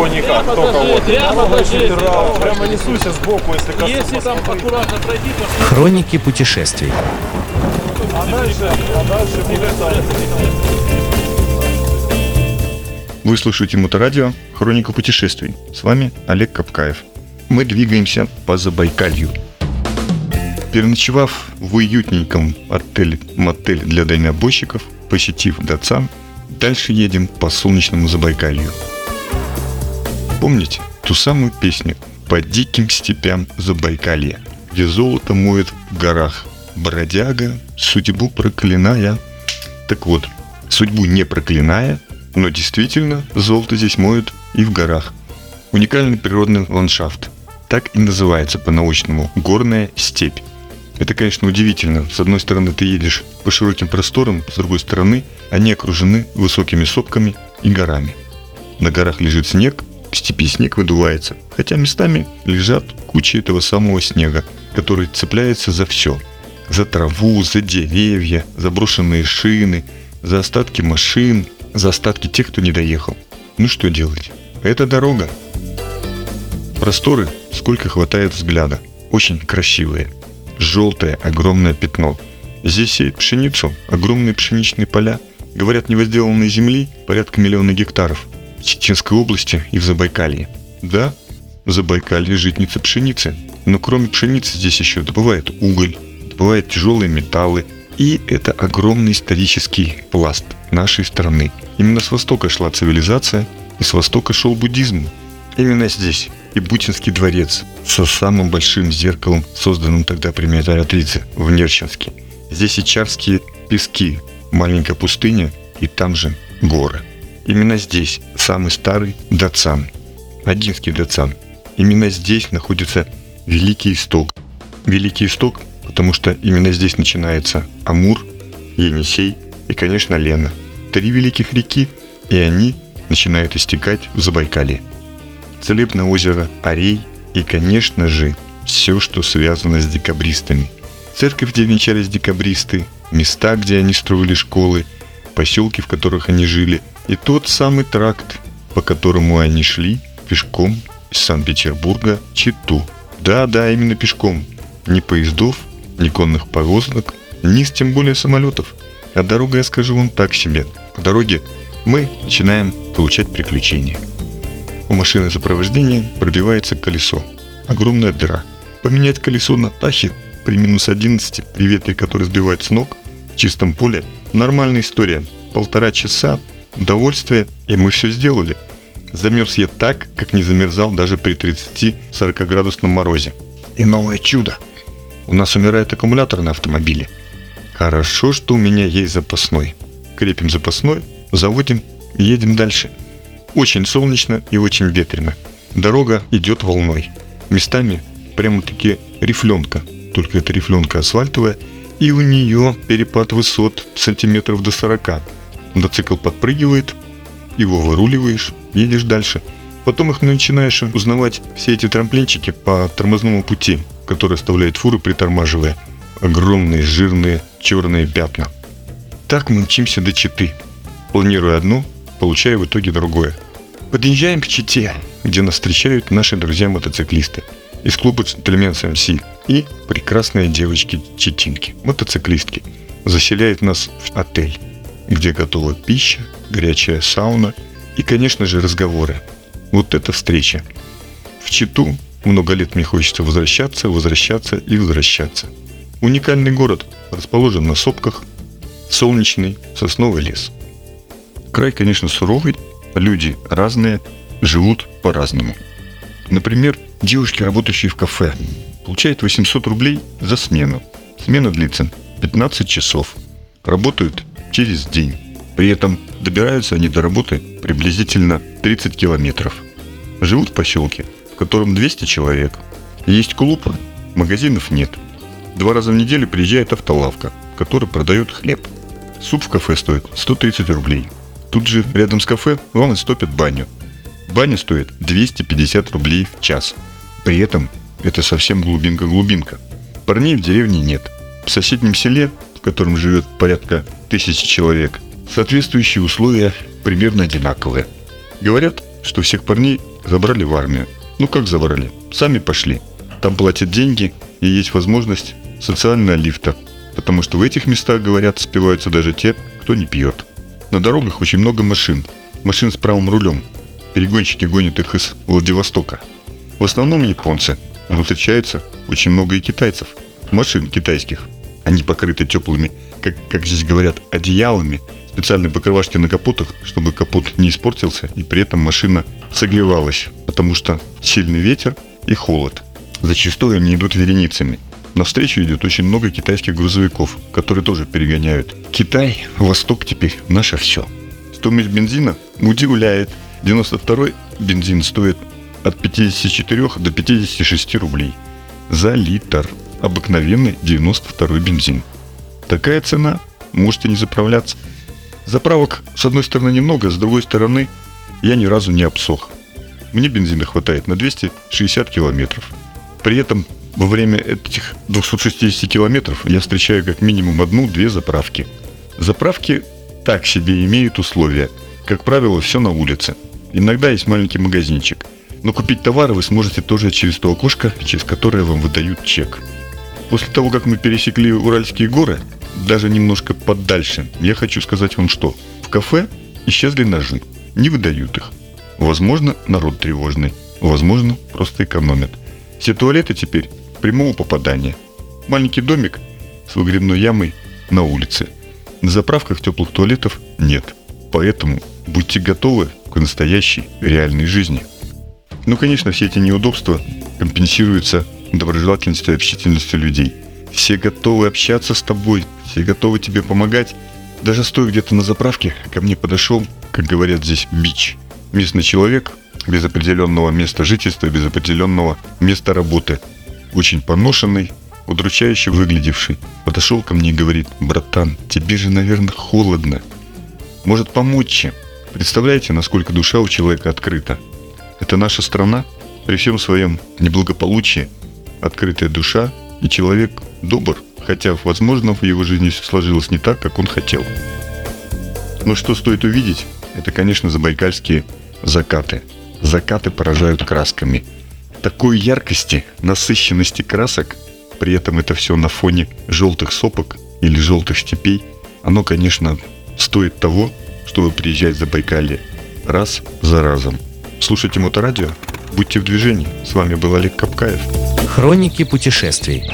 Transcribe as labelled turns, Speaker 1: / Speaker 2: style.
Speaker 1: Ничего никак, только вот.
Speaker 2: прямо
Speaker 1: несуся сбоку, если коснусь.
Speaker 2: Если там аккуратно пройти, то
Speaker 3: Хроники путешествий.
Speaker 1: А дальше, а дальше.
Speaker 4: Вы слушаете Моторадио «Хроника путешествий». С вами Олег Капкаев. Мы двигаемся по Забайкалью. Переночевав в уютненьком отеле-мотель для дальнобойщиков, посетив Дацан, дальше едем по солнечному Забайкалью. Помните ту самую песню «По диким степям Забайкалья», где золото моет в горах, бродяга, судьбу проклиная. Так вот, судьбу не проклиная, но действительно золото здесь моют и в горах. Уникальный природный ландшафт. Так и называется по-научному горная степь. Это, конечно, удивительно. С одной стороны, ты едешь по широким просторам, с другой стороны, они окружены высокими сопками и горами. На горах лежит снег, степи снег выдувается, хотя местами лежат кучи этого самого снега, который цепляется за все. За траву, за деревья, за брошенные шины, за остатки машин, за остатки тех, кто не доехал. Ну что делать? Это дорога. Просторы, сколько хватает взгляда. Очень красивые. Желтое огромное пятно. Здесь сеют пшеницу, огромные пшеничные поля. Говорят, невозделанной земли порядка миллиона гектаров. Чеченской области и в Забайкалье. Да, в Забайкалье житница пшеницы. Но кроме пшеницы здесь еще добывают уголь, добывают тяжелые металлы. И это огромный исторический пласт нашей страны. Именно с востока шла цивилизация, и с востока шел буддизм. Именно здесь и Бутинский дворец со самым большим зеркалом, созданным тогда при императрице в Нерчинске. Здесь и Чарские пески, маленькая пустыня и там же горы. Именно здесь самый старый Дацан, Одинский Дацан. Именно здесь находится Великий Исток. Великий Исток, потому что именно здесь начинается Амур, Енисей и, конечно, Лена. Три великих реки, и они начинают истекать в Забайкалье. Целебное озеро Арей и, конечно же, все, что связано с декабристами. Церковь, где венчались декабристы, места, где они строили школы, поселки, в которых они жили, и тот самый тракт, по которому они шли пешком из Санкт-Петербурга Читу. Да-да, именно пешком. Ни поездов, ни конных повозок, ни тем более самолетов. А дорога, я скажу вам так себе. По дороге мы начинаем получать приключения. У машины сопровождения пробивается колесо. Огромная дыра. Поменять колесо на тахе при минус 11, при ветре, который сбивает с ног, в чистом поле, нормальная история. Полтора часа, удовольствие, и мы все сделали. Замерз я так, как не замерзал даже при 30-40 градусном морозе. И новое чудо. У нас умирает аккумулятор на автомобиле. Хорошо, что у меня есть запасной. Крепим запасной, заводим и едем дальше. Очень солнечно и очень ветрено. Дорога идет волной. Местами прямо-таки рифленка. Только это рифленка асфальтовая. И у нее перепад высот сантиметров до 40. Мотоцикл подпрыгивает, его выруливаешь, едешь дальше. Потом их начинаешь узнавать все эти трамплинчики по тормозному пути, которые оставляют фуры, притормаживая. Огромные, жирные, черные пятна. Так мы мчимся до Читы. Планируя одно, получая в итоге другое. Подъезжаем к Чите, где нас встречают наши друзья-мотоциклисты из клуба «Джентльмен СМС» и прекрасные девочки-читинки, мотоциклистки, заселяют нас в отель, где готова пища, горячая сауна и, конечно же, разговоры. Вот эта встреча. В Читу много лет мне хочется возвращаться, возвращаться и возвращаться. Уникальный город, расположен на сопках, солнечный сосновый лес. Край, конечно, суровый, люди разные, живут по-разному. Например, девушки, работающие в кафе, получают 800 рублей за смену. Смена длится 15 часов. Работают через день. При этом добираются они до работы приблизительно 30 километров. Живут в поселке, в котором 200 человек. Есть клуб, магазинов нет. Два раза в неделю приезжает автолавка, которая продает хлеб. Суп в кафе стоит 130 рублей. Тут же рядом с кафе вам истопят баню. Баня стоит 250 рублей в час. При этом это совсем глубинка-глубинка. Парней в деревне нет. В соседнем селе, в котором живет порядка тысячи человек, соответствующие условия примерно одинаковые. Говорят, что всех парней забрали в армию. Ну как забрали? Сами пошли. Там платят деньги и есть возможность социального лифта. Потому что в этих местах, говорят, спиваются даже те, кто не пьет. На дорогах очень много машин. Машин с правым рулем. Перегонщики гонят их из Владивостока. В основном японцы, но встречается очень много и китайцев. Машин китайских. Они покрыты теплыми, как, как здесь говорят, одеялами, специальные покрывашки на капотах, чтобы капот не испортился и при этом машина согревалась, потому что сильный ветер и холод. Зачастую они идут вереницами. Навстречу идет очень много китайских грузовиков, которые тоже перегоняют. Китай, Восток теперь наше все. Стоимость бензина удивляет. 92-й бензин стоит от 54 до 56 рублей за литр. Обыкновенный 92-й бензин. Такая цена, можете не заправляться. Заправок с одной стороны немного, с другой стороны я ни разу не обсох. Мне бензина хватает на 260 километров. При этом во время этих 260 километров я встречаю как минимум одну-две заправки. Заправки так себе имеют условия. Как правило, все на улице. Иногда есть маленький магазинчик. Но купить товары вы сможете тоже через то окошко, через которое вам выдают чек. После того, как мы пересекли Уральские горы, даже немножко подальше, я хочу сказать вам что. В кафе исчезли ножи. Не выдают их. Возможно, народ тревожный. Возможно, просто экономят. Все туалеты теперь прямого попадания. Маленький домик с выгребной ямой на улице. На заправках теплых туалетов нет. Поэтому будьте готовы к настоящей реальной жизни. Ну, конечно, все эти неудобства компенсируются доброжелательностью и общительностью людей. Все готовы общаться с тобой, все готовы тебе помогать. Даже стоя где-то на заправке, ко мне подошел, как говорят здесь, бич. Местный человек, без определенного места жительства, без определенного места работы. Очень поношенный, удручающе выглядевший. Подошел ко мне и говорит, братан, тебе же, наверное, холодно. Может помочь чем? Представляете, насколько душа у человека открыта? Это наша страна, при всем своем неблагополучии, открытая душа, и человек добр, хотя, возможно, в его жизни все сложилось не так, как он хотел. Но что стоит увидеть, это, конечно, забайкальские закаты. Закаты поражают красками. Такой яркости, насыщенности красок, при этом это все на фоне желтых сопок или желтых степей, оно, конечно, стоит того, чтобы приезжать в Забайкалье раз за разом. Слушайте Моторадио, будьте в движении. С вами был Олег Капкаев.
Speaker 3: Хроники путешествий.